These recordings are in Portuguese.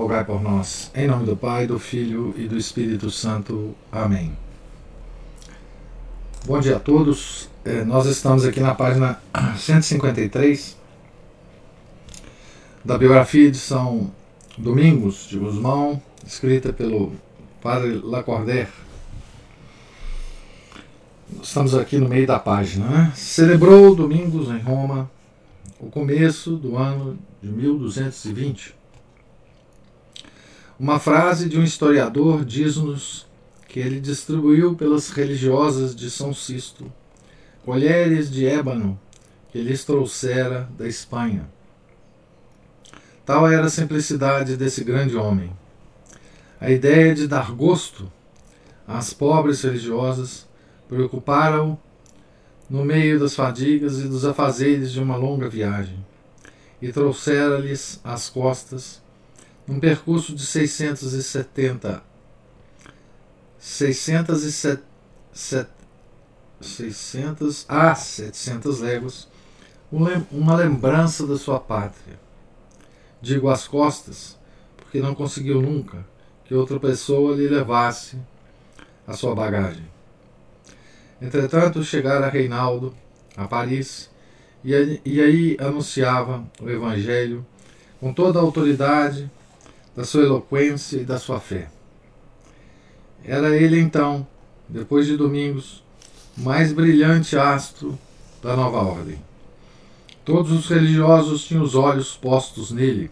rogai por nós. Em nome do Pai, do Filho e do Espírito Santo. Amém. Bom dia a todos. É, nós estamos aqui na página 153 da biografia de São Domingos de Guzmão, escrita pelo Padre Lacordaire. Estamos aqui no meio da página. Né? Celebrou Domingos em Roma o começo do ano de 1220 uma frase de um historiador diz-nos que ele distribuiu pelas religiosas de São Sisto colheres de ébano que lhes trouxera da Espanha. Tal era a simplicidade desse grande homem. A ideia de dar gosto às pobres religiosas preocupara-o no meio das fadigas e dos afazeres de uma longa viagem, e trouxera-lhes às costas um percurso de 670 607, 600 a 700 léguas, uma lembrança da sua pátria. Digo às costas, porque não conseguiu nunca que outra pessoa lhe levasse a sua bagagem. Entretanto, chegara Reinaldo a Paris e, e aí anunciava o Evangelho com toda a autoridade da sua eloquência e da sua fé. Era ele então, depois de Domingos, o mais brilhante astro da nova ordem. Todos os religiosos tinham os olhos postos nele.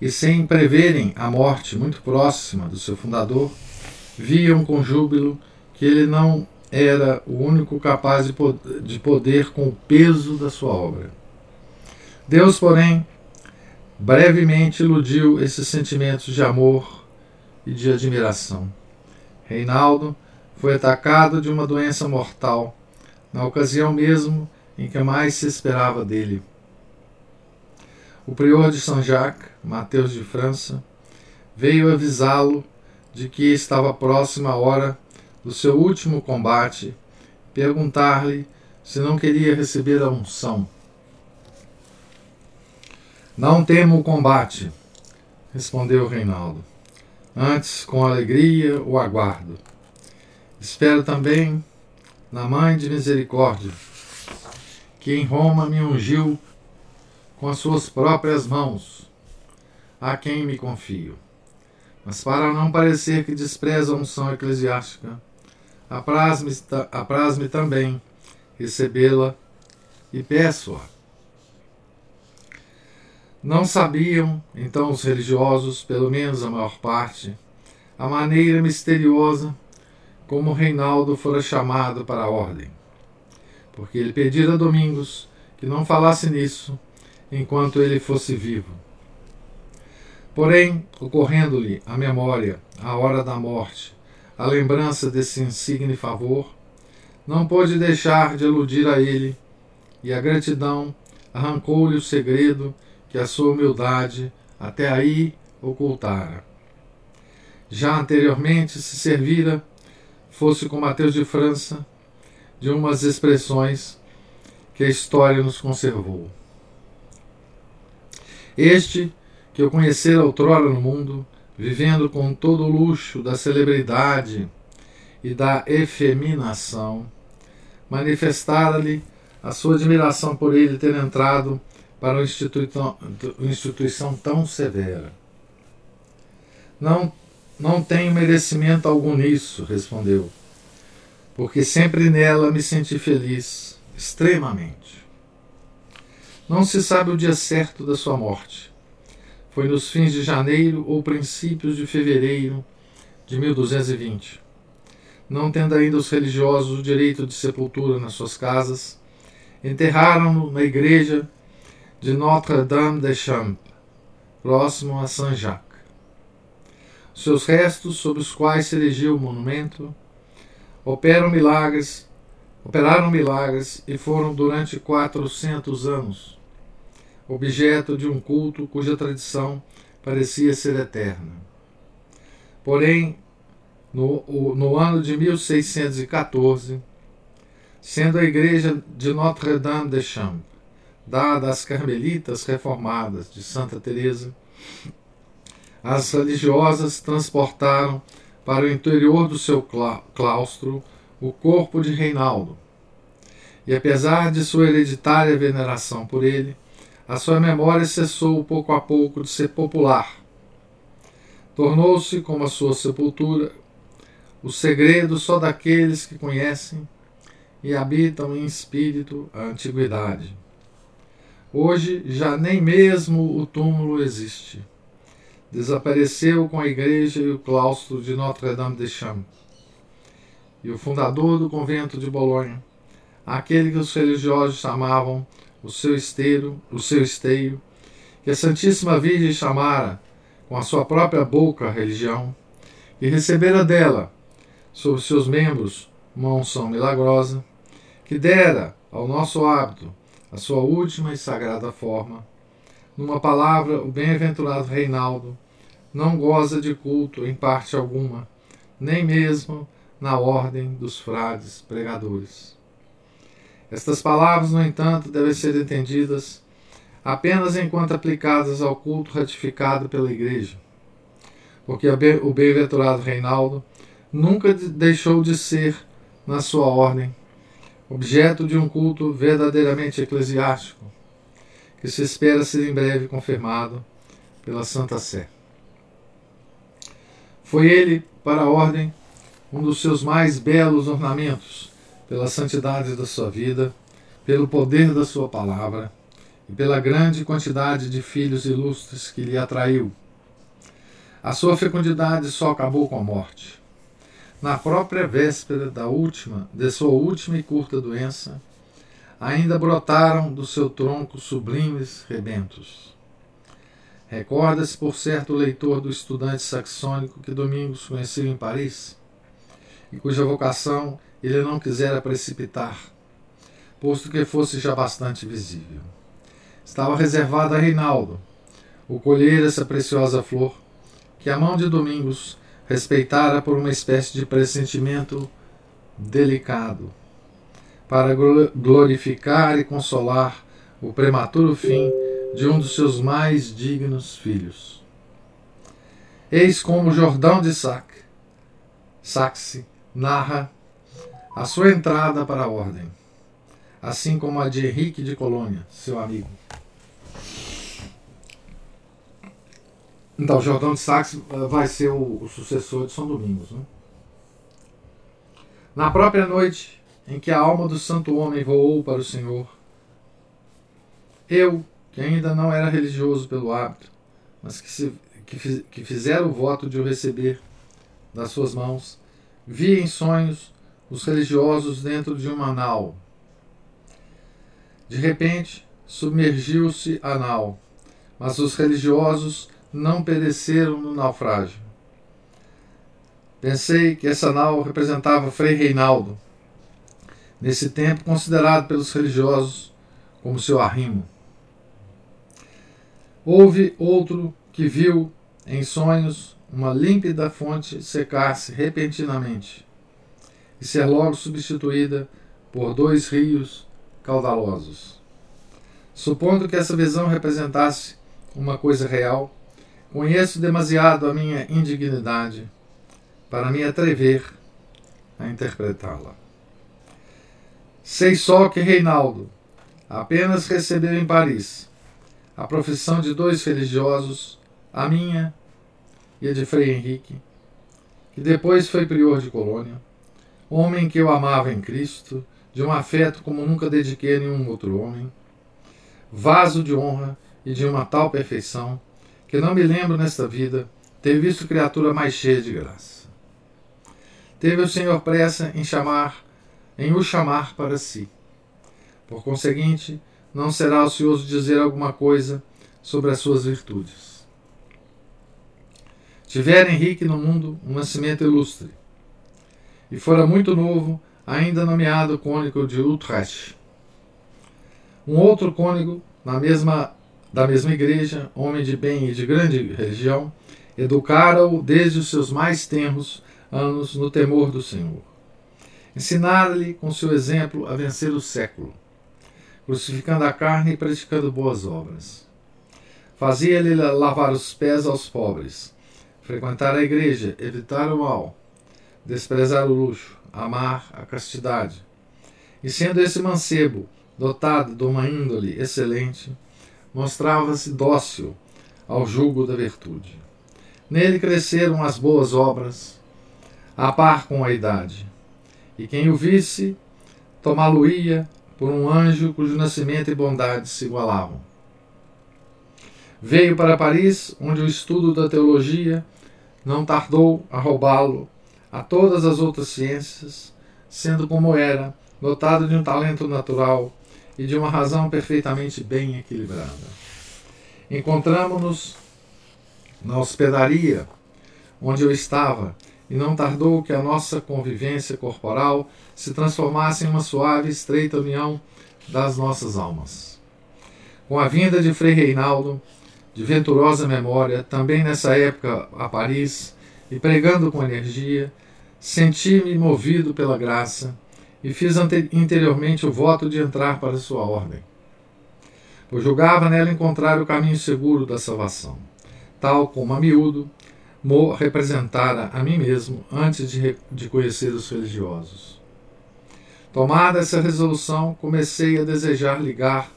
E sem preverem a morte muito próxima do seu fundador, viam com júbilo que ele não era o único capaz de poder com o peso da sua obra. Deus, porém, brevemente iludiu esses sentimentos de amor e de admiração. Reinaldo foi atacado de uma doença mortal, na ocasião mesmo em que mais se esperava dele. O prior de Saint-Jacques, Mateus de França, veio avisá-lo de que estava próxima a hora do seu último combate, perguntar-lhe se não queria receber a unção. Não temo o combate, respondeu Reinaldo. Antes, com alegria, o aguardo. Espero também na Mãe de Misericórdia, que em Roma me ungiu com as suas próprias mãos, a quem me confio. Mas para não parecer que despreza a unção eclesiástica, apraz-me apraz também recebê-la e peço-a não sabiam, então, os religiosos, pelo menos a maior parte, a maneira misteriosa como Reinaldo fora chamado para a ordem, porque ele pedira a Domingos que não falasse nisso enquanto ele fosse vivo. Porém, ocorrendo-lhe a memória, a hora da morte, a lembrança desse insigne favor, não pôde deixar de aludir a ele, e a gratidão arrancou-lhe o segredo que a sua humildade até aí ocultara. Já anteriormente se servira, fosse com Mateus de França, de umas expressões que a história nos conservou. Este, que eu conhecera outrora no mundo, vivendo com todo o luxo da celebridade e da efeminação, manifestara-lhe a sua admiração por ele ter entrado para uma instituição, instituição tão severa. Não, não tenho merecimento algum nisso, respondeu, porque sempre nela me senti feliz, extremamente. Não se sabe o dia certo da sua morte. Foi nos fins de janeiro ou princípios de fevereiro de 1220. Não tendo ainda os religiosos o direito de sepultura nas suas casas, enterraram-no na igreja de Notre-Dame des Champs, próximo a Saint-Jacques. seus restos sobre os quais se erigiu o monumento, operam milagres, operaram milagres e foram durante 400 anos objeto de um culto cuja tradição parecia ser eterna. Porém, no, no ano de 1614, sendo a igreja de Notre-Dame des Champs dada às carmelitas reformadas de Santa Teresa, as religiosas transportaram para o interior do seu claustro o corpo de Reinaldo. E apesar de sua hereditária veneração por ele, a sua memória cessou pouco a pouco de ser popular. Tornou-se, como a sua sepultura, o segredo só daqueles que conhecem e habitam em espírito a antiguidade. Hoje já nem mesmo o túmulo existe. Desapareceu com a igreja e o claustro de Notre-Dame-des-Champs. E o fundador do convento de Bolonha, aquele que os religiosos chamavam o seu esteiro, o seu esteio, que a Santíssima Virgem chamara com a sua própria boca a religião, e recebera dela, sobre seus membros, uma unção milagrosa, que dera ao nosso hábito a sua última e sagrada forma. Numa palavra, o bem-aventurado Reinaldo não goza de culto em parte alguma, nem mesmo na ordem dos frades pregadores. Estas palavras, no entanto, devem ser entendidas apenas enquanto aplicadas ao culto ratificado pela Igreja, porque o bem-aventurado Reinaldo nunca deixou de ser, na sua ordem, objeto de um culto verdadeiramente eclesiástico, que se espera ser em breve confirmado pela Santa Sé. Foi ele, para a ordem, um dos seus mais belos ornamentos pela santidade da sua vida, pelo poder da sua palavra e pela grande quantidade de filhos ilustres que lhe atraiu. A sua fecundidade só acabou com a morte. Na própria véspera da última, de sua última e curta doença, ainda brotaram do seu tronco sublimes rebentos. Recorda-se, por certo, o leitor do estudante saxônico que Domingos conheceu em Paris, e cuja vocação ele não quisera precipitar, posto que fosse já bastante visível. Estava reservado a Reinaldo o colher essa preciosa flor, que a mão de Domingos respeitara por uma espécie de pressentimento delicado, para glorificar e consolar o prematuro fim de um dos seus mais dignos filhos. Eis como Jordão de Sac, Saxe narra a sua entrada para a ordem, assim como a de Henrique de Colônia, seu amigo. Então, Jordão de Sax eh, vai ser o, o sucessor de São Domingos. Né? Na própria noite em que a alma do santo homem voou para o Senhor, eu, que ainda não era religioso pelo hábito, mas que, se, que, que o voto de o receber das suas mãos, vi em sonhos os religiosos dentro de uma nau. De repente, submergiu-se a nau, mas os religiosos não pereceram no naufrágio. Pensei que essa nau representava Frei Reinaldo, nesse tempo considerado pelos religiosos como seu arrimo. Houve outro que viu, em sonhos, uma límpida fonte secar-se repentinamente e ser logo substituída por dois rios caudalosos. Supondo que essa visão representasse uma coisa real, conheço demasiado a minha indignidade para me atrever a interpretá-la. Sei só que Reinaldo apenas recebeu em Paris a profissão de dois religiosos, a minha e a de Frei Henrique, que depois foi prior de Colônia homem que eu amava em Cristo, de um afeto como nunca dediquei a nenhum outro homem, vaso de honra e de uma tal perfeição, que não me lembro nesta vida ter visto criatura mais cheia de graça. Teve o Senhor pressa em chamar, em o chamar para si. Por conseguinte, não será ocioso dizer alguma coisa sobre as suas virtudes. tivera Henrique no mundo um nascimento ilustre, e fora muito novo, ainda nomeado cônigo de Utrecht. Um outro cônigo, na mesma, da mesma igreja, homem de bem e de grande religião, educara-o desde os seus mais tenros anos no temor do Senhor. Ensinara-lhe, com seu exemplo, a vencer o século, crucificando a carne e praticando boas obras. Fazia-lhe lavar os pés aos pobres, frequentar a igreja, evitar o mal, desprezar o luxo, amar a castidade. E sendo esse mancebo dotado de uma índole excelente, mostrava-se dócil ao jugo da virtude. Nele cresceram as boas obras, a par com a idade. E quem o visse, tomá-lo-ia por um anjo cujo nascimento e bondade se igualavam. Veio para Paris, onde o estudo da teologia não tardou a roubá-lo a todas as outras ciências, sendo como era, dotado de um talento natural e de uma razão perfeitamente bem equilibrada. Encontramos-nos na hospedaria onde eu estava, e não tardou que a nossa convivência corporal se transformasse em uma suave e estreita união das nossas almas. Com a vinda de Frei Reinaldo, de venturosa memória, também nessa época a Paris, e pregando com energia, senti-me movido pela graça e fiz interiormente o voto de entrar para sua ordem. Pois julgava nela encontrar o caminho seguro da salvação, tal como a miúdo representara a mim mesmo antes de, de conhecer os religiosos. Tomada essa resolução, comecei a desejar ligar,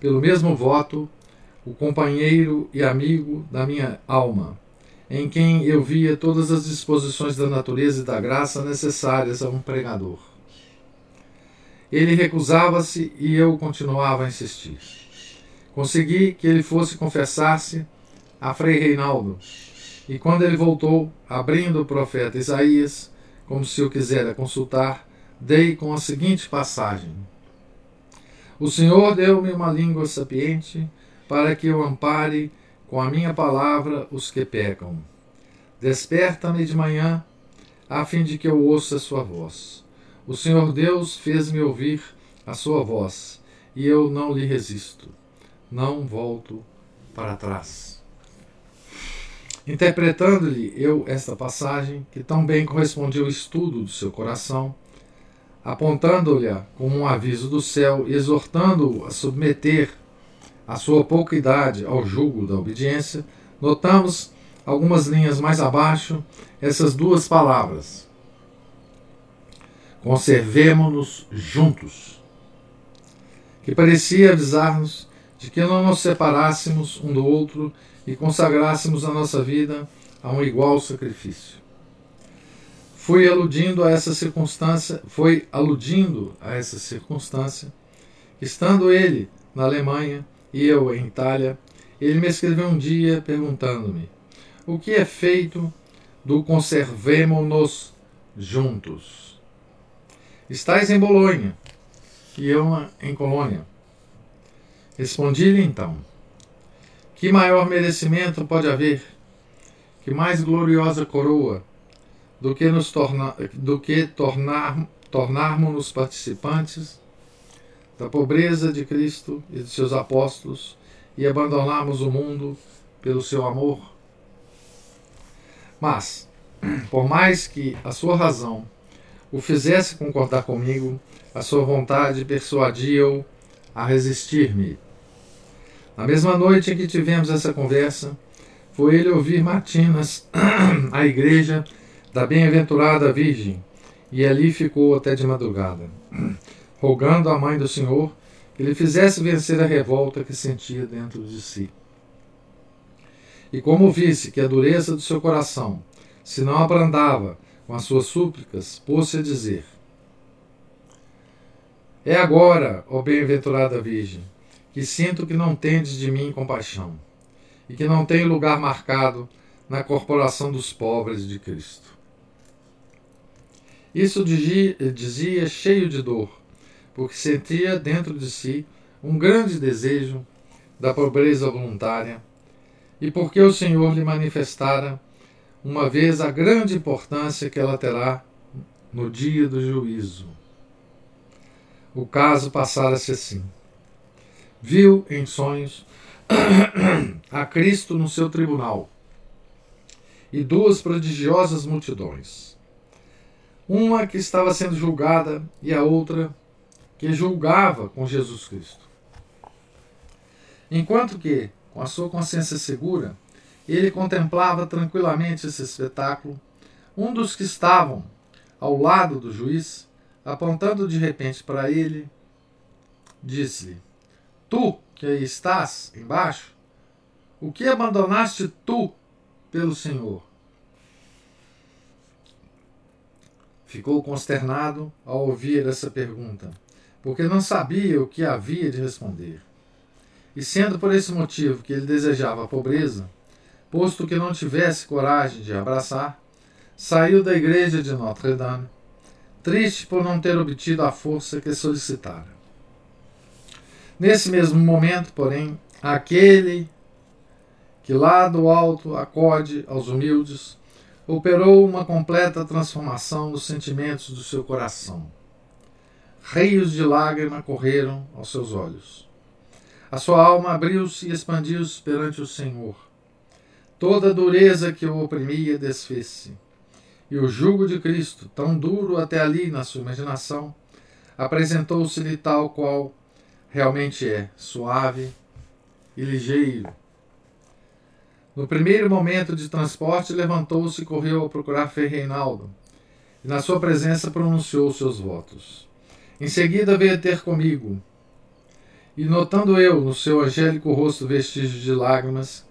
pelo mesmo voto, o companheiro e amigo da minha alma, em quem eu via todas as disposições da natureza e da graça necessárias a um pregador. Ele recusava-se e eu continuava a insistir. Consegui que ele fosse confessar-se a Frei Reinaldo, e quando ele voltou, abrindo o profeta Isaías, como se o quisera consultar, dei com a seguinte passagem: O Senhor deu-me uma língua sapiente para que eu ampare com a minha palavra os que pecam. Desperta-me de manhã, a fim de que eu ouça a sua voz. O Senhor Deus fez-me ouvir a sua voz, e eu não lhe resisto. Não volto para trás. Interpretando-lhe eu esta passagem, que tão bem correspondia ao estudo do seu coração, apontando-lhe como um aviso do céu e exortando-o a submeter a sua pouca idade ao jugo da obediência, notamos algumas linhas mais abaixo essas duas palavras. Conservemo-nos juntos. Que parecia avisar-nos de que não nos separássemos um do outro e consagrássemos a nossa vida a um igual sacrifício. Fui aludindo a essa circunstância, foi aludindo a essa circunstância, estando ele na Alemanha e eu em Itália, ele me escreveu um dia perguntando-me: o que é feito do conservemo-nos juntos? Estás em Bolonha e eu em Colônia. Respondi-lhe então: Que maior merecimento pode haver? Que mais gloriosa coroa do que nos torna, do que tornar tornarmos-nos participantes da pobreza de Cristo e de seus apóstolos e abandonarmos o mundo pelo seu amor? Mas, por mais que a sua razão o fizesse concordar comigo, a sua vontade persuadia-o a resistir-me. Na mesma noite em que tivemos essa conversa, foi ele ouvir Matinas, a igreja da bem-aventurada Virgem, e ali ficou até de madrugada rogando à mãe do Senhor que lhe fizesse vencer a revolta que sentia dentro de si. E como visse que a dureza do seu coração se não abrandava com as suas súplicas, pôs-se a dizer: É agora, ó bem-aventurada Virgem, que sinto que não tendes de mim compaixão, e que não tenho lugar marcado na corporação dos pobres de Cristo. Isso dizia cheio de dor, porque sentia dentro de si um grande desejo da pobreza voluntária e porque o Senhor lhe manifestara uma vez a grande importância que ela terá no dia do juízo. O caso passara-se assim. Viu em sonhos a Cristo no seu tribunal e duas prodigiosas multidões. Uma que estava sendo julgada e a outra que julgava com Jesus Cristo. Enquanto que, com a sua consciência segura, ele contemplava tranquilamente esse espetáculo, um dos que estavam ao lado do juiz, apontando de repente para ele, disse-lhe: Tu que aí estás embaixo, o que abandonaste tu pelo Senhor? Ficou consternado ao ouvir essa pergunta, porque não sabia o que havia de responder. E sendo por esse motivo que ele desejava a pobreza, posto que não tivesse coragem de abraçar, saiu da igreja de Notre-Dame, triste por não ter obtido a força que solicitara. Nesse mesmo momento, porém, aquele que lá do alto acode aos humildes, operou uma completa transformação nos sentimentos do seu coração. Rios de lágrima correram aos seus olhos. A sua alma abriu-se e expandiu-se perante o Senhor. Toda a dureza que o oprimia desfez-se. E o jugo de Cristo, tão duro até ali na sua imaginação, apresentou-se-lhe tal qual realmente é suave e ligeiro. No primeiro momento de transporte, levantou-se e correu a procurar Frei Reinaldo, e na sua presença pronunciou seus votos. Em seguida veio ter comigo, e notando eu no seu angélico rosto vestígios de lágrimas,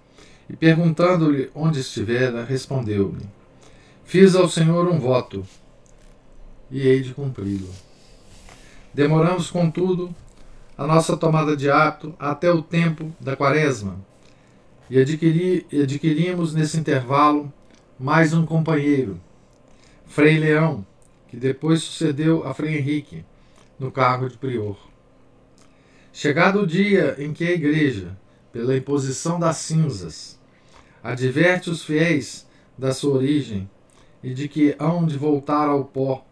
e perguntando-lhe onde estivera, respondeu-me: Fiz ao Senhor um voto, e hei de cumpri-lo. Demoramos, contudo, a nossa tomada de hábito até o tempo da quaresma, e adquiri, adquirimos nesse intervalo mais um companheiro, Frei Leão, que depois sucedeu a Frei Henrique no cargo de prior. Chegado o dia em que a Igreja, pela imposição das cinzas, adverte os fiéis da sua origem e de que hão de voltar ao pó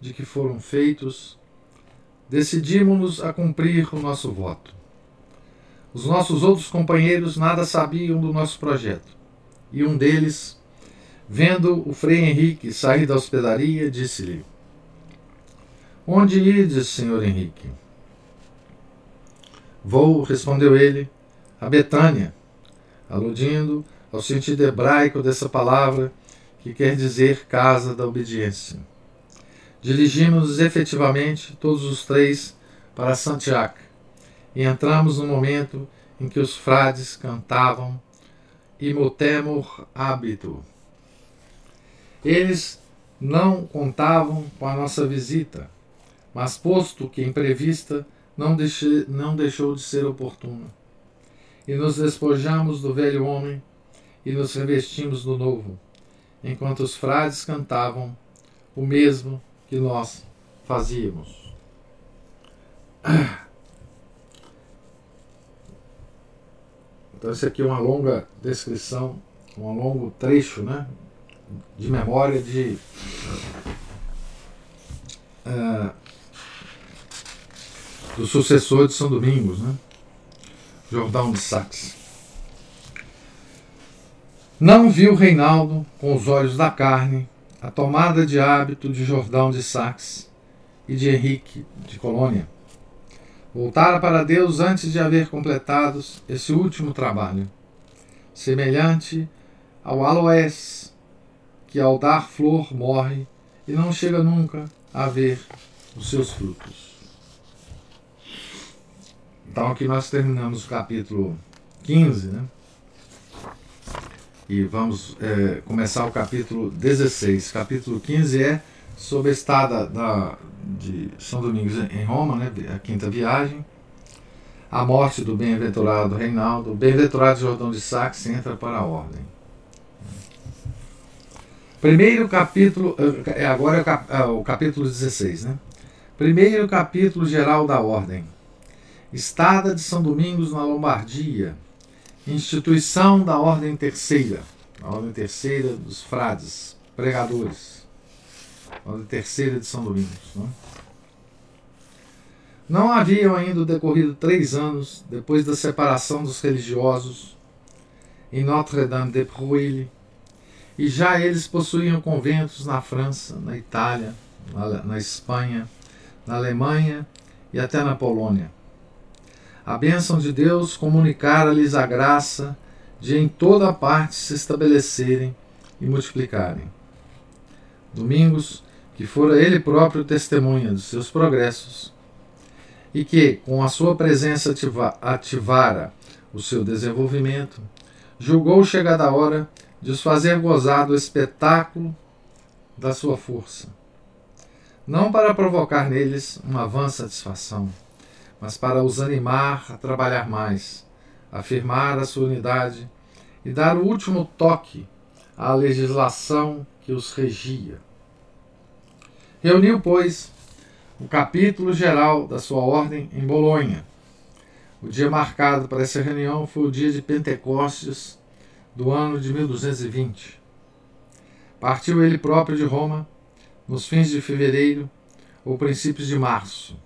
de que foram feitos, decidimos-nos a cumprir o nosso voto. Os nossos outros companheiros nada sabiam do nosso projeto, e um deles, vendo o Frei Henrique sair da hospedaria, disse-lhe: Onde ides, senhor Henrique? Vou, respondeu ele, a Betânia, aludindo ao sentido hebraico dessa palavra, que quer dizer casa da obediência. Dirigimos-nos efetivamente, todos os três, para Santiago e entramos no momento em que os frades cantavam Imotemur hábito. Eles não contavam com a nossa visita, mas posto que imprevista não, deixe, não deixou de ser oportuna. E nos despojamos do velho homem e nos revestimos do novo, enquanto os frades cantavam o mesmo que nós fazíamos. Então, isso aqui é uma longa descrição, um longo trecho né, de memória de. Uh, do sucessor de São Domingos, né? Jordão de Sax. Não viu Reinaldo, com os olhos da carne, a tomada de hábito de Jordão de Sax e de Henrique de Colônia. Voltara para Deus antes de haver completados esse último trabalho, semelhante ao aloés, que ao dar flor morre e não chega nunca a ver os seus frutos. Então aqui nós terminamos o capítulo 15, né? E vamos é, começar o capítulo 16. Capítulo 15 é sobre a estada da, de São Domingos em Roma, né? a quinta viagem. A morte do bem-aventurado Reinaldo. Bem-aventurado Jordão de Sax entra para a ordem. Primeiro capítulo, é, agora é o capítulo 16, né? Primeiro capítulo geral da ordem. Estada de São Domingos na Lombardia, instituição da Ordem Terceira. a Ordem Terceira dos Frades, pregadores, a Ordem Terceira de São Domingos. Né? Não haviam ainda decorrido três anos depois da separação dos religiosos em Notre-Dame de Prouille, e já eles possuíam conventos na França, na Itália, na, na Espanha, na Alemanha e até na Polônia. A bênção de Deus comunicara-lhes a graça de em toda parte se estabelecerem e multiplicarem. Domingos, que fora ele próprio testemunha dos seus progressos, e que, com a sua presença ativa ativara o seu desenvolvimento, julgou chegada a hora de os fazer gozar do espetáculo da sua força. Não para provocar neles uma vã satisfação, mas para os animar a trabalhar mais, afirmar a sua unidade e dar o último toque à legislação que os regia. Reuniu, pois, o capítulo geral da sua ordem em Bolonha. O dia marcado para essa reunião foi o dia de Pentecostes do ano de 1220. Partiu ele próprio de Roma nos fins de fevereiro ou princípios de março.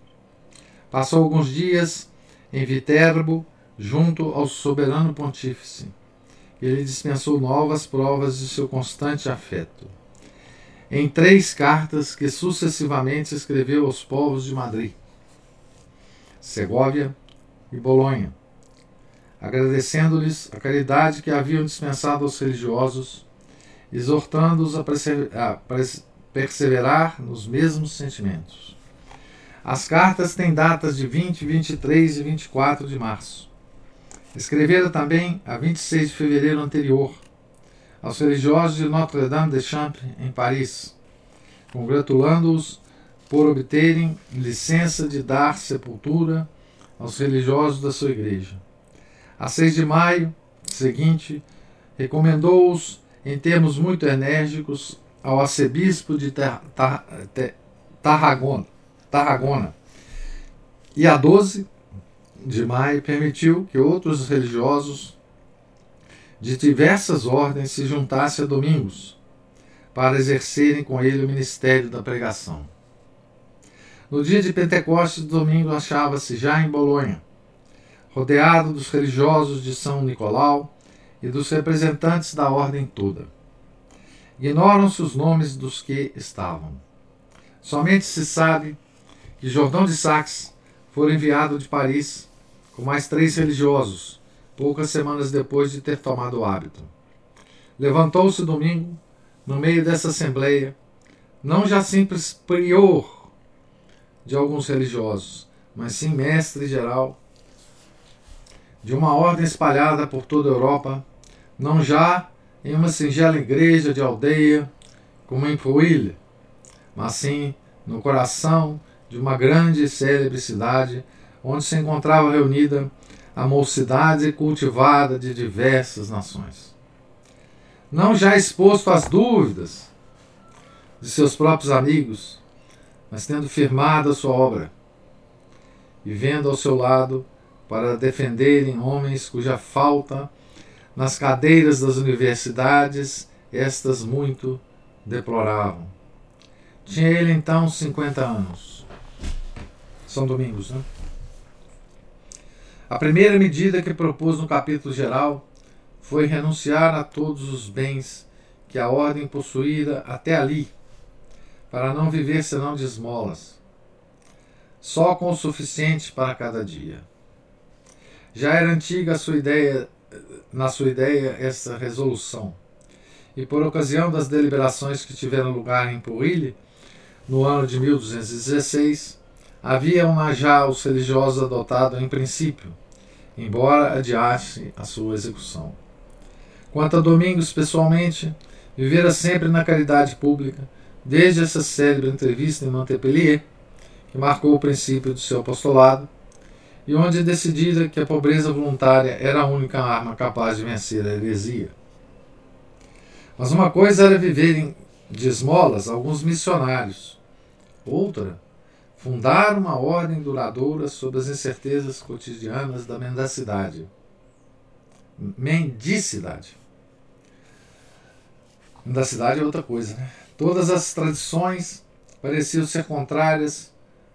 Passou alguns dias em Viterbo, junto ao soberano pontífice. Ele dispensou novas provas de seu constante afeto em três cartas que sucessivamente escreveu aos povos de Madrid, Segóvia e Bolonha, agradecendo-lhes a caridade que haviam dispensado aos religiosos, exortando-os a, a perseverar nos mesmos sentimentos. As cartas têm datas de 20, 23 e 24 de março. Escrevera também a 26 de fevereiro anterior, aos religiosos de Notre-Dame de Champs, em Paris, congratulando-os por obterem licença de dar sepultura aos religiosos da sua igreja. A 6 de maio seguinte, recomendou-os em termos muito enérgicos ao arcebispo de Tarragona, Tarragona. E a 12 de maio permitiu que outros religiosos de diversas ordens se juntasse a Domingos, para exercerem com ele o ministério da pregação. No dia de Pentecostes, Domingo achava-se já em Bolonha, rodeado dos religiosos de São Nicolau e dos representantes da ordem toda. Ignoram-se os nomes dos que estavam. Somente se sabe que Jordão de Saxe foi enviado de Paris com mais três religiosos, poucas semanas depois de ter tomado o hábito. Levantou-se domingo, no meio dessa assembleia, não já simples prior de alguns religiosos, mas sim mestre geral de uma ordem espalhada por toda a Europa, não já em uma singela igreja de aldeia como em Pouille, mas sim no coração de uma grande e célebre cidade onde se encontrava reunida a mocidade cultivada de diversas nações. Não já exposto às dúvidas de seus próprios amigos, mas tendo firmado a sua obra, e vendo ao seu lado para defenderem homens cuja falta nas cadeiras das universidades estas muito deploravam. Tinha ele então 50 anos. São Domingos, né? A primeira medida que propôs no capítulo geral foi renunciar a todos os bens que a ordem possuíra até ali, para não viver senão de esmolas, só com o suficiente para cada dia. Já era antiga sua ideia, na sua ideia essa resolução, e por ocasião das deliberações que tiveram lugar em Pouille, no ano de 1216, haviam já os religiosos adotado em princípio, embora adiasse a sua execução. Quanto a Domingos, pessoalmente, vivera sempre na caridade pública, desde essa célebre entrevista em Montpellier, que marcou o princípio do seu apostolado, e onde decidira que a pobreza voluntária era a única arma capaz de vencer a heresia. Mas uma coisa era viverem de esmolas alguns missionários, outra fundar uma ordem duradoura sob as incertezas cotidianas da mendicidade. Mendicidade. Da cidade é outra coisa, né? Todas as tradições pareciam ser contrárias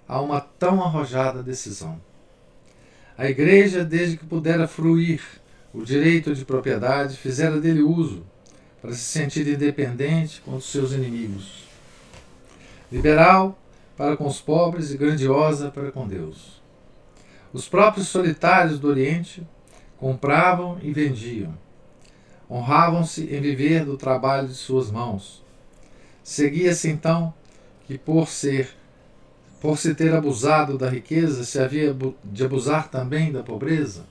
a uma tão arrojada decisão. A igreja, desde que pudera fruir o direito de propriedade, fizera dele uso para se sentir independente contra os seus inimigos. Liberal para com os pobres e grandiosa para com Deus. Os próprios solitários do Oriente compravam e vendiam. Honravam-se em viver do trabalho de suas mãos. Seguia-se então que por ser por se ter abusado da riqueza, se havia de abusar também da pobreza?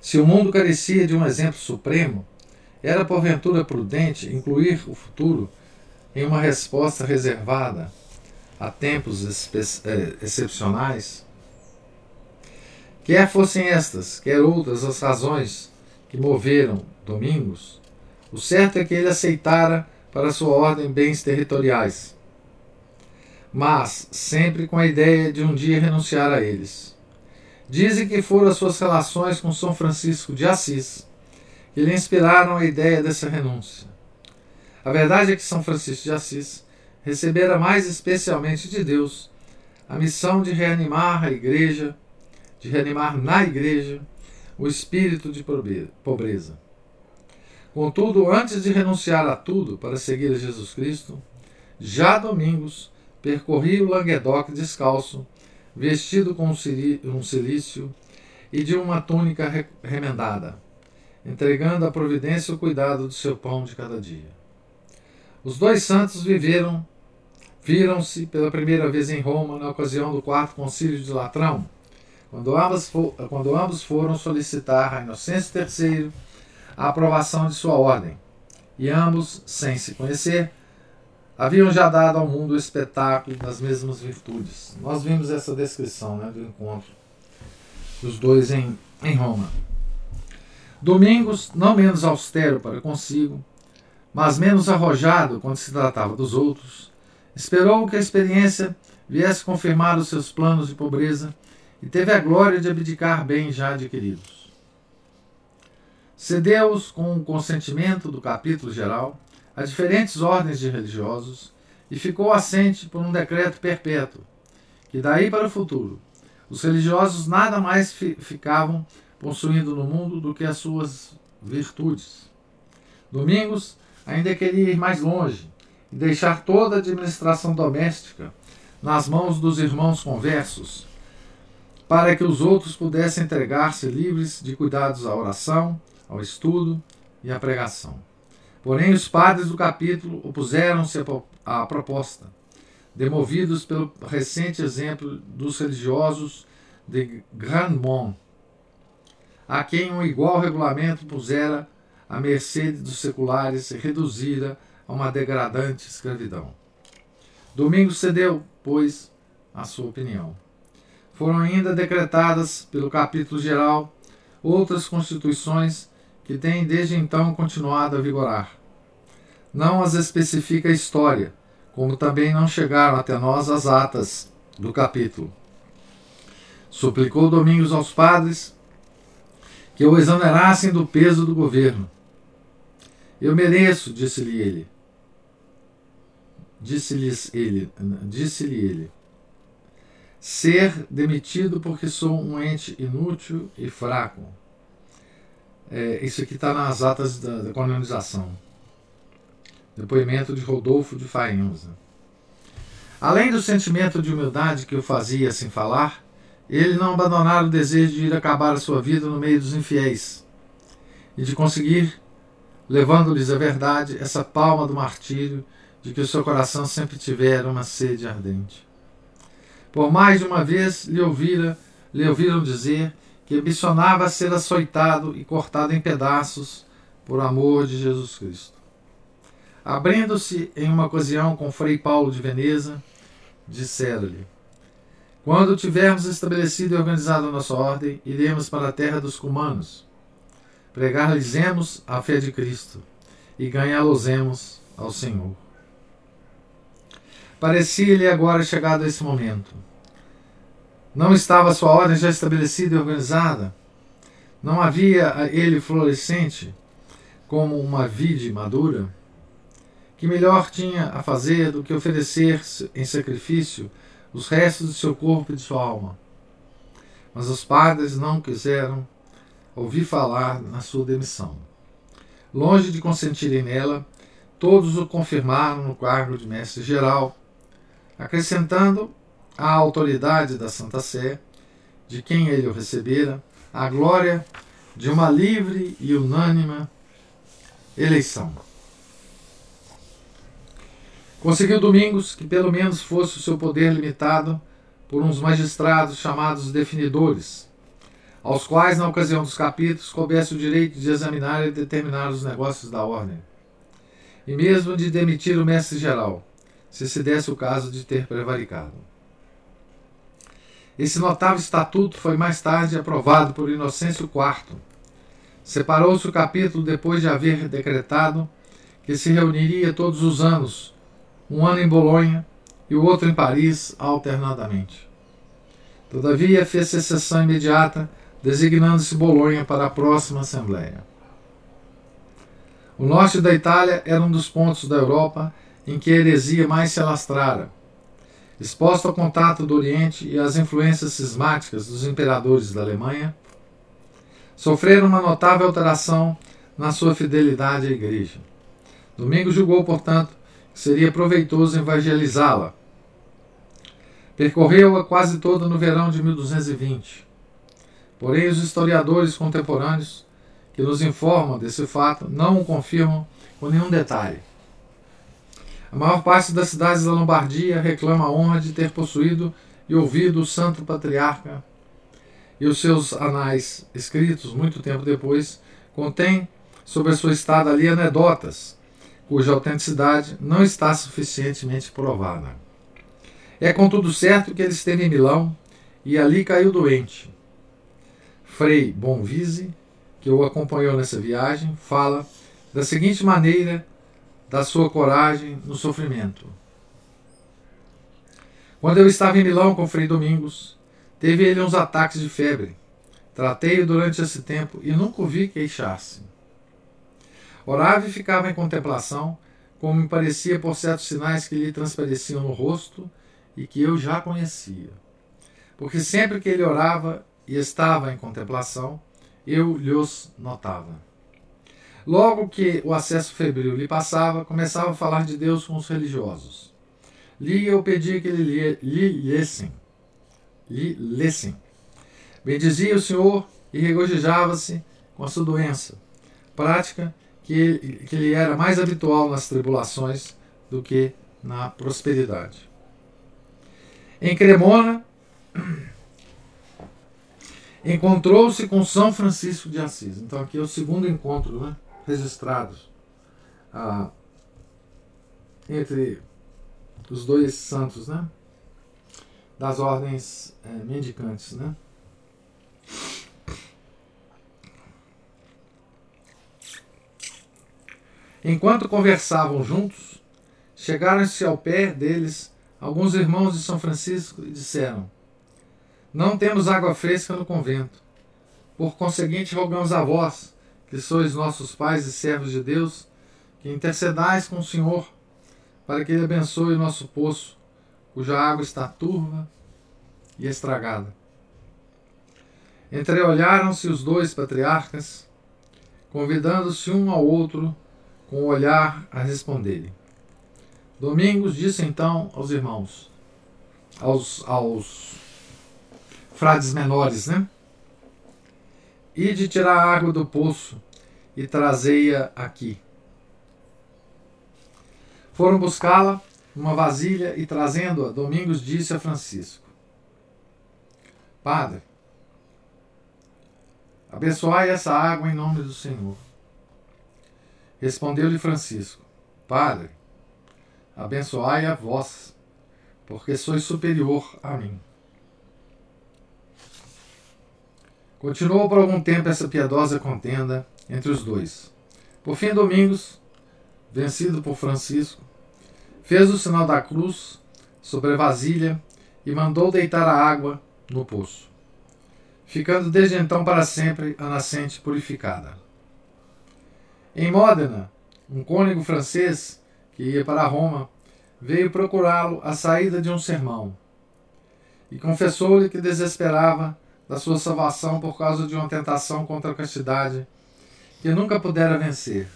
Se o mundo carecia de um exemplo supremo, era porventura prudente incluir o futuro em uma resposta reservada a tempos eh, excepcionais? Quer fossem estas, quer outras as razões que moveram Domingos, o certo é que ele aceitara para sua ordem bens territoriais, mas sempre com a ideia de um dia renunciar a eles. Dizem que foram as suas relações com São Francisco de Assis que lhe inspiraram a ideia dessa renúncia. A verdade é que São Francisco de Assis recebera mais especialmente de Deus a missão de reanimar a igreja, de reanimar na igreja o espírito de pobreza. Contudo, antes de renunciar a tudo para seguir a Jesus Cristo, já Domingos percorria o Languedoc descalço, vestido com um cilício e de uma túnica remendada, entregando à providência o cuidado do seu pão de cada dia. Os dois santos viveram, viram-se pela primeira vez em Roma na ocasião do quarto concílio de Latrão, quando ambos, quando ambos foram solicitar a Inocêncio III a aprovação de sua ordem, e ambos, sem se conhecer, haviam já dado ao mundo o espetáculo das mesmas virtudes. Nós vimos essa descrição né, do encontro dos dois em, em Roma. Domingos, não menos austero para consigo, mas menos arrojado quando se tratava dos outros, esperou que a experiência viesse confirmar os seus planos de pobreza e teve a glória de abdicar bens já adquiridos. Cedeu-os com o consentimento do capítulo geral a diferentes ordens de religiosos e ficou assente por um decreto perpétuo, que daí para o futuro os religiosos nada mais fi ficavam possuindo no mundo do que as suas virtudes. Domingos ainda queria ir mais longe e deixar toda a administração doméstica nas mãos dos irmãos conversos, para que os outros pudessem entregar-se livres de cuidados à oração, ao estudo e à pregação. Porém, os padres do capítulo opuseram-se à proposta, demovidos pelo recente exemplo dos religiosos de Grandmont, a quem um igual regulamento pusera à mercê dos seculares e reduzira a uma degradante escravidão. Domingos cedeu, pois, a sua opinião. Foram ainda decretadas pelo capítulo geral outras constituições que têm desde então continuado a vigorar. Não as especifica a história, como também não chegaram até nós as atas do capítulo. Suplicou Domingos aos padres que o exonerassem do peso do governo. Eu mereço, disse-lhe ele. Disse-lhes ele, disse-lhe ele, ser demitido porque sou um ente inútil e fraco. É, isso aqui está nas atas da, da colonização. Depoimento de Rodolfo de Faenza. Além do sentimento de humildade que o fazia assim falar, ele não abandonara o desejo de ir acabar a sua vida no meio dos infiéis e de conseguir, levando-lhes a verdade, essa palma do martírio de que o seu coração sempre tivera uma sede ardente. Por mais de uma vez lhe, ouvira, lhe ouviram dizer que ambicionava ser açoitado e cortado em pedaços por amor de Jesus Cristo. Abrindo-se em uma ocasião com Frei Paulo de Veneza, dissera-lhe: quando tivermos estabelecido e organizado a nossa ordem, iremos para a terra dos cumanos. Pregar-lhes a fé de Cristo e ganhá-los ao Senhor. Parecia-lhe agora chegado esse momento. Não estava a sua ordem já estabelecida e organizada? Não havia ele florescente, como uma vide madura? Que melhor tinha a fazer do que oferecer em sacrifício os restos de seu corpo e de sua alma? Mas os padres não quiseram ouvir falar na sua demissão. Longe de consentirem nela, todos o confirmaram no cargo de mestre-geral, acrescentando à autoridade da Santa Sé, de quem ele o recebera, a glória de uma livre e unânime eleição. Conseguiu Domingos que pelo menos fosse o seu poder limitado por uns magistrados chamados definidores, aos quais, na ocasião dos capítulos, coubesse o direito de examinar e determinar os negócios da ordem, e mesmo de demitir o mestre-geral, se se desse o caso de ter prevaricado. Esse notável estatuto foi mais tarde aprovado por Inocêncio IV. Separou-se o capítulo depois de haver decretado que se reuniria todos os anos, um ano em Bolonha e o outro em Paris, alternadamente. Todavia, fez-se exceção imediata, designando-se Bolonha para a próxima Assembleia. O norte da Itália era um dos pontos da Europa em que a heresia mais se alastrara exposto ao contato do Oriente e às influências cismáticas dos imperadores da Alemanha, sofreram uma notável alteração na sua fidelidade à Igreja. Domingos julgou, portanto, seria proveitoso evangelizá-la. Percorreu-a quase toda no verão de 1220. Porém, os historiadores contemporâneos que nos informam desse fato não o confirmam com nenhum detalhe. A maior parte das cidades da Lombardia reclama a honra de ter possuído e ouvido o Santo Patriarca, e os seus anais, escritos muito tempo depois, contêm sobre a sua estada ali anedotas, cuja autenticidade não está suficientemente provada. É contudo certo que ele esteve em Milão e ali caiu doente. Frei Bonvise, que o acompanhou nessa viagem, fala da seguinte maneira da sua coragem no sofrimento. Quando eu estava em Milão com Frei Domingos, teve ele uns ataques de febre. Tratei-o durante esse tempo e nunca o vi queixar-se. Orava e ficava em contemplação, como me parecia por certos sinais que lhe transpareciam no rosto e que eu já conhecia. Porque sempre que ele orava e estava em contemplação, eu lhos notava. Logo que o acesso febril lhe passava, começava a falar de Deus com os religiosos. Lia ou pedia que lhe, lhe lessem. Lhe lessem. Bendizia o Senhor e regozijava-se com a sua doença, prática que, que lhe era mais habitual nas tribulações do que na prosperidade. Em Cremona, encontrou-se com São Francisco de Assis. Então, aqui é o segundo encontro, né? registrados ah, entre os dois santos, né? Das ordens é, mendicantes, né? Enquanto conversavam juntos, chegaram-se ao pé deles alguns irmãos de São Francisco e disseram: Não temos água fresca no convento. Por conseguinte, rogamos a vós que sois nossos pais e servos de Deus, que intercedais com o Senhor para que Ele abençoe o nosso poço, cuja água está turva e estragada. Entreolharam-se os dois patriarcas, convidando-se um ao outro com o olhar a responderem. Domingos disse então aos irmãos, aos, aos frades menores, né? Ide tirar a água do poço e trazei-a aqui. Foram buscá-la numa vasilha e, trazendo-a, Domingos disse a Francisco: Padre, abençoai essa água em nome do Senhor. Respondeu-lhe Francisco: Padre, abençoai a vós, porque sois superior a mim. Continuou por algum tempo essa piedosa contenda entre os dois. Por fim, Domingos, vencido por Francisco, fez o sinal da cruz sobre a vasilha e mandou deitar a água no poço, ficando desde então para sempre a nascente purificada. Em Módena, um cônego francês que ia para Roma veio procurá-lo à saída de um sermão e confessou-lhe que desesperava da sua salvação por causa de uma tentação contra a castidade que nunca pudera vencer.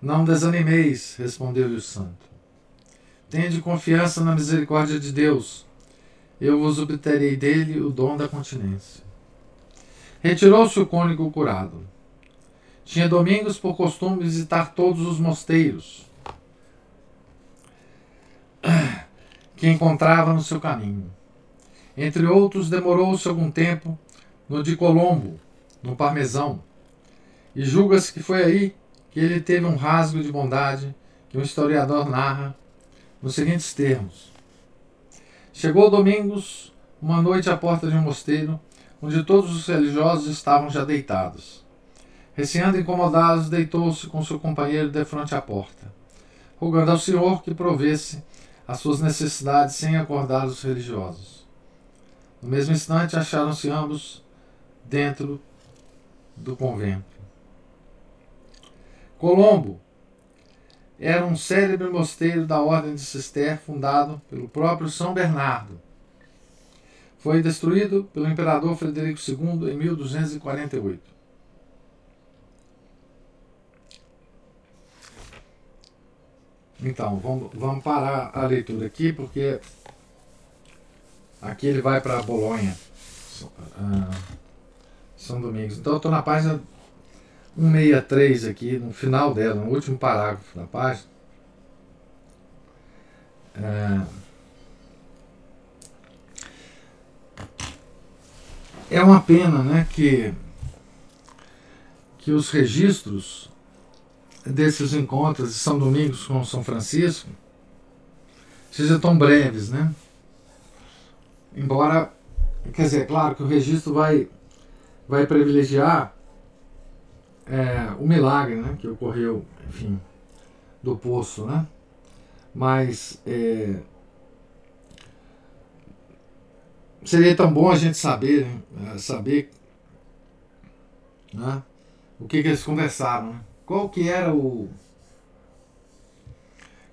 Não desanimeis, respondeu-lhe o santo. Tende confiança na misericórdia de Deus. Eu vos obterei dele o dom da continência. Retirou-se o cônego curado. Tinha domingos por costume visitar todos os mosteiros que encontrava no seu caminho. Entre outros, demorou-se algum tempo no de Colombo, no Parmesão, e julga-se que foi aí que ele teve um rasgo de bondade que um historiador narra nos seguintes termos: Chegou Domingos uma noite à porta de um mosteiro, onde todos os religiosos estavam já deitados. Receando incomodá-los, deitou-se com seu companheiro de frente à porta, rogando ao Senhor que provesse as suas necessidades sem acordar os religiosos. No mesmo instante, acharam-se ambos dentro do convento. Colombo era um célebre mosteiro da Ordem de Cister fundado pelo próprio São Bernardo. Foi destruído pelo imperador Frederico II em 1248. Então, vamos, vamos parar a leitura aqui, porque aqui ele vai para Bolonha, São Domingos. Então, eu estou na página 163 aqui, no final dela, no último parágrafo da página. É, é uma pena né, que, que os registros desses encontros de São Domingos com São Francisco sejam tão breves, né? Embora, quer dizer, é claro que o registro vai, vai privilegiar é, o milagre né, que ocorreu, enfim, do poço, né? Mas é, seria tão bom a gente saber, né, saber né, o que, que eles conversaram, né? Qual que era o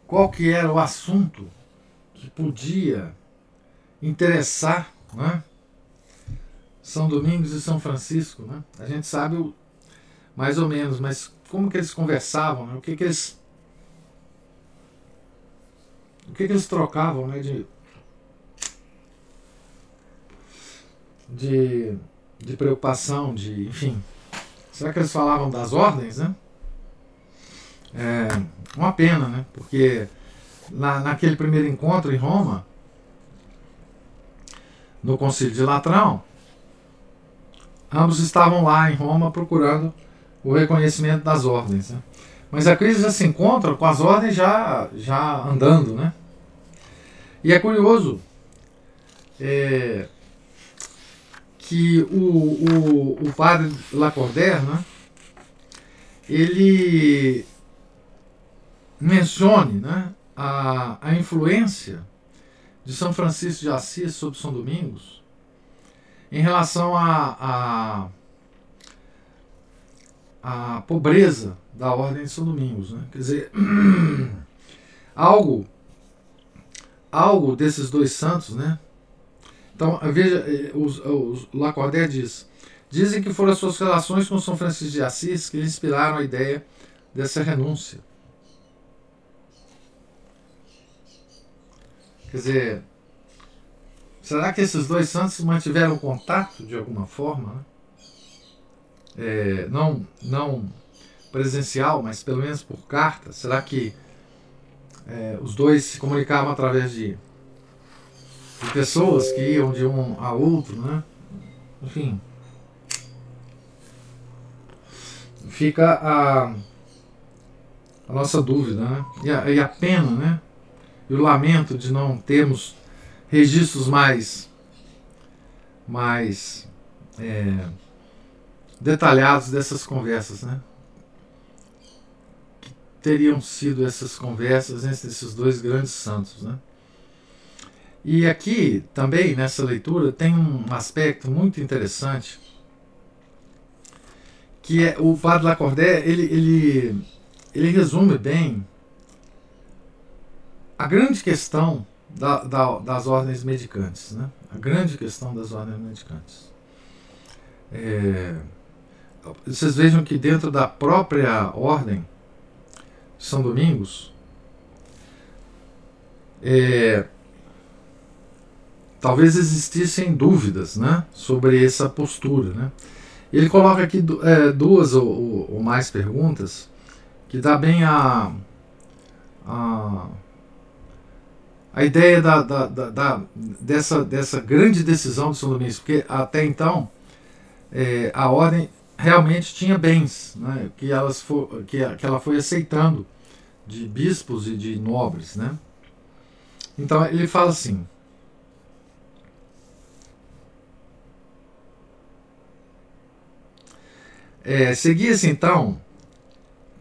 qual que era o assunto que podia interessar, né? São Domingos e São Francisco, né? A gente sabe mais ou menos, mas como que eles conversavam, né? o que que eles o que que eles trocavam, né, de de, de preocupação, de, enfim. Será que eles falavam das ordens, né? É uma pena, né? Porque na, naquele primeiro encontro em Roma, no Concílio de Latrão, ambos estavam lá em Roma procurando o reconhecimento das ordens. Né? Mas a crise já se encontra com as ordens já, já andando. Né? E é curioso é, que o, o, o padre Lacordaire, né, ele mencione né, a, a influência de São Francisco de Assis sobre São Domingos em relação a, a a pobreza da Ordem de São Domingos. Né? Quer dizer, algo, algo desses dois santos, né? Então, veja, eh, os, os Lacordaire diz, dizem que foram as suas relações com São Francisco de Assis que inspiraram a ideia dessa renúncia. Quer dizer, será que esses dois santos mantiveram contato de alguma forma? Né? é, não, não presencial, mas pelo menos por carta? Será que é, os dois se comunicavam através de, de, pessoas que iam de um a outro, né? Enfim. Fica a, a nossa dúvida, né? E a, e a pena, né? O lamento de não termos registros mais mais é, detalhados dessas conversas, né? Que teriam sido essas conversas entre esses dois grandes santos, né? E aqui também nessa leitura tem um aspecto muito interessante que é, o padre Lacordaire ele, ele, ele resume bem a grande questão da, da, das ordens medicantes, né? a grande questão das ordens medicantes. É, vocês vejam que dentro da própria ordem de São Domingos, é, talvez existissem dúvidas né, sobre essa postura. Né? Ele coloca aqui é, duas ou, ou, mais perguntas que dá bem a, a, a ideia da, da, da, dessa, dessa grande decisão de São Domingos, porque até então é, a ordem realmente tinha bens né, que, elas for, que, que ela foi aceitando de bispos e de nobres. Né? Então ele fala assim. É, Seguia-se então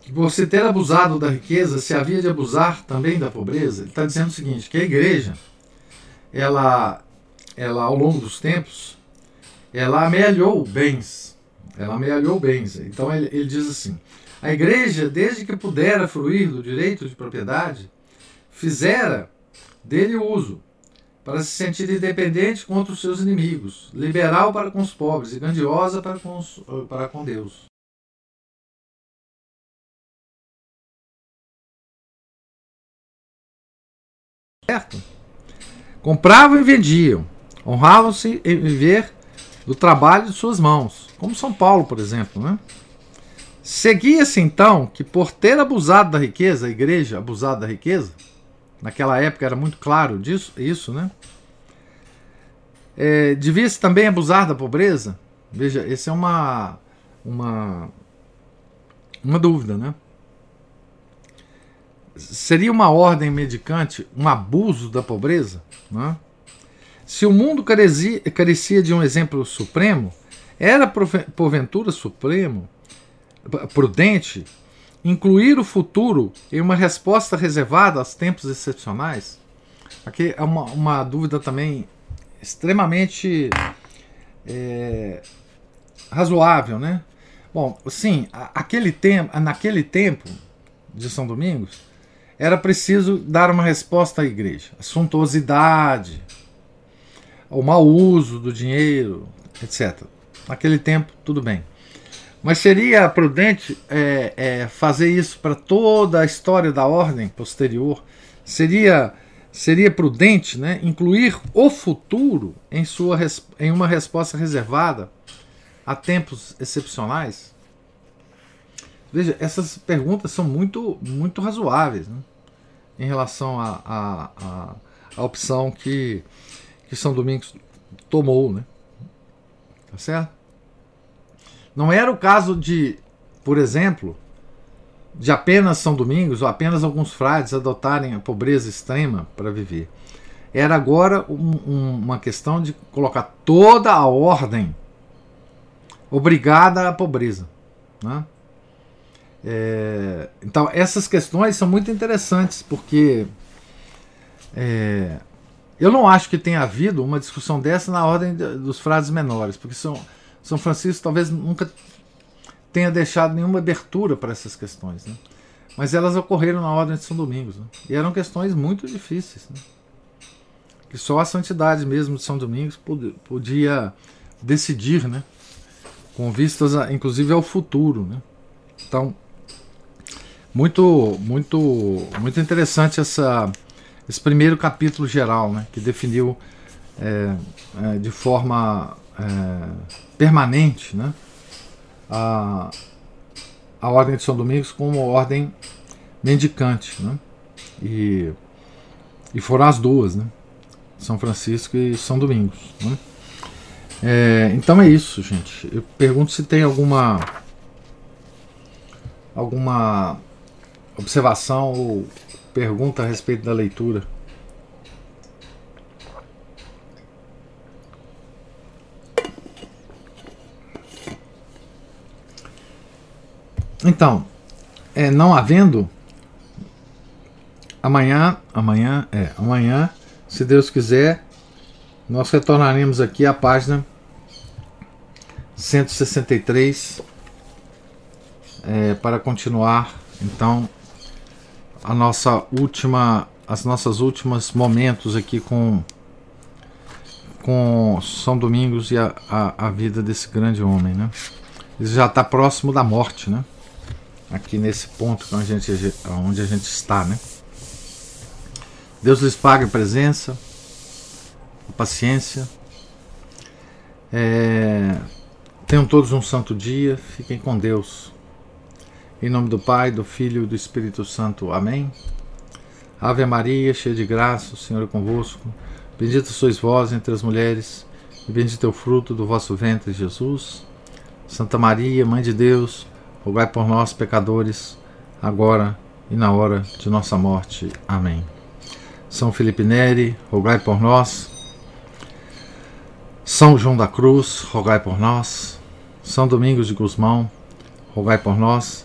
que você ter abusado da riqueza se havia de abusar também da pobreza. Ele está dizendo o seguinte, que a igreja, ela, ela ao longo dos tempos, ela amealhou bens. Ela amealhou bens. Então ele, ele diz assim, a igreja, desde que pudera fruir do direito de propriedade, fizera dele uso, para se sentir independente contra os seus inimigos, liberal para com os pobres e grandiosa para com, os, para com Deus. Certo? Compravam e vendiam, honravam-se em viver do trabalho de suas mãos, como São Paulo, por exemplo. Né? Seguia-se então que, por ter abusado da riqueza, a igreja abusado da riqueza, naquela época era muito claro disso, isso, né? É, Devia-se também abusar da pobreza? Veja, essa é uma, uma, uma dúvida, né? Seria uma ordem medicante um abuso da pobreza? Né? Se o mundo carecia, de um exemplo supremo, era porventura supremo, prudente, incluir o futuro em uma resposta reservada aos tempos excepcionais? Aqui é uma, uma dúvida também extremamente é, razoável, né? Bom, sim, aquele tempo, naquele tempo de São Domingos, era preciso dar uma resposta à igreja. A suntuosidade, o mau uso do dinheiro, etc. Naquele tempo, tudo bem. Mas seria prudente é, é, fazer isso para toda a história da ordem posterior? Seria, seria prudente né, incluir o futuro em, sua, em uma resposta reservada a tempos excepcionais? Veja, essas perguntas são muito, muito razoáveis né, em relação à a, a, a, opção que, que São Domingos tomou. Né? Tá certo? Não era o caso de, por exemplo, de apenas São Domingos ou apenas alguns frades adotarem a pobreza extrema para viver. Era agora um, um, uma questão de colocar toda a ordem obrigada à pobreza. Né? É, então, essas questões são muito interessantes porque é, eu não acho que tenha havido uma discussão dessa na ordem dos frades menores, porque são são Francisco talvez nunca tenha deixado nenhuma abertura para essas questões, né? mas elas ocorreram na Ordem de São Domingos né? e eram questões muito difíceis, né? que só a santidade mesmo de São Domingos podia decidir, né? com vistas a, inclusive ao futuro. Né? Então, muito, muito, muito interessante essa, esse primeiro capítulo geral, né? que definiu é, é, de forma é, permanente né, a, a Ordem de São Domingos como ordem mendicante. Né, e, e foram as duas, né, São Francisco e São Domingos. Né. É, então é isso, gente. Eu pergunto se tem alguma alguma observação ou pergunta a respeito da leitura. Então, é, não havendo, amanhã, amanhã, é, amanhã, se Deus quiser, nós retornaremos aqui à página 163 é, para continuar então a nossa última, as nossas últimos momentos aqui com com São Domingos e a, a, a vida desse grande homem, né? Ele já está próximo da morte, né? Aqui nesse ponto onde a gente, onde a gente está, né? Deus lhes pague a presença, a paciência. É, tenham todos um santo dia. Fiquem com Deus. Em nome do Pai, do Filho e do Espírito Santo. Amém. Ave Maria, cheia de graça, o Senhor é convosco. Bendita sois vós entre as mulheres, e bendito é o fruto do vosso ventre, Jesus. Santa Maria, Mãe de Deus, rogai por nós, pecadores, agora e na hora de nossa morte. Amém. São Felipe Neri, rogai por nós. São João da Cruz, rogai por nós. São Domingos de Gusmão, rogai por nós.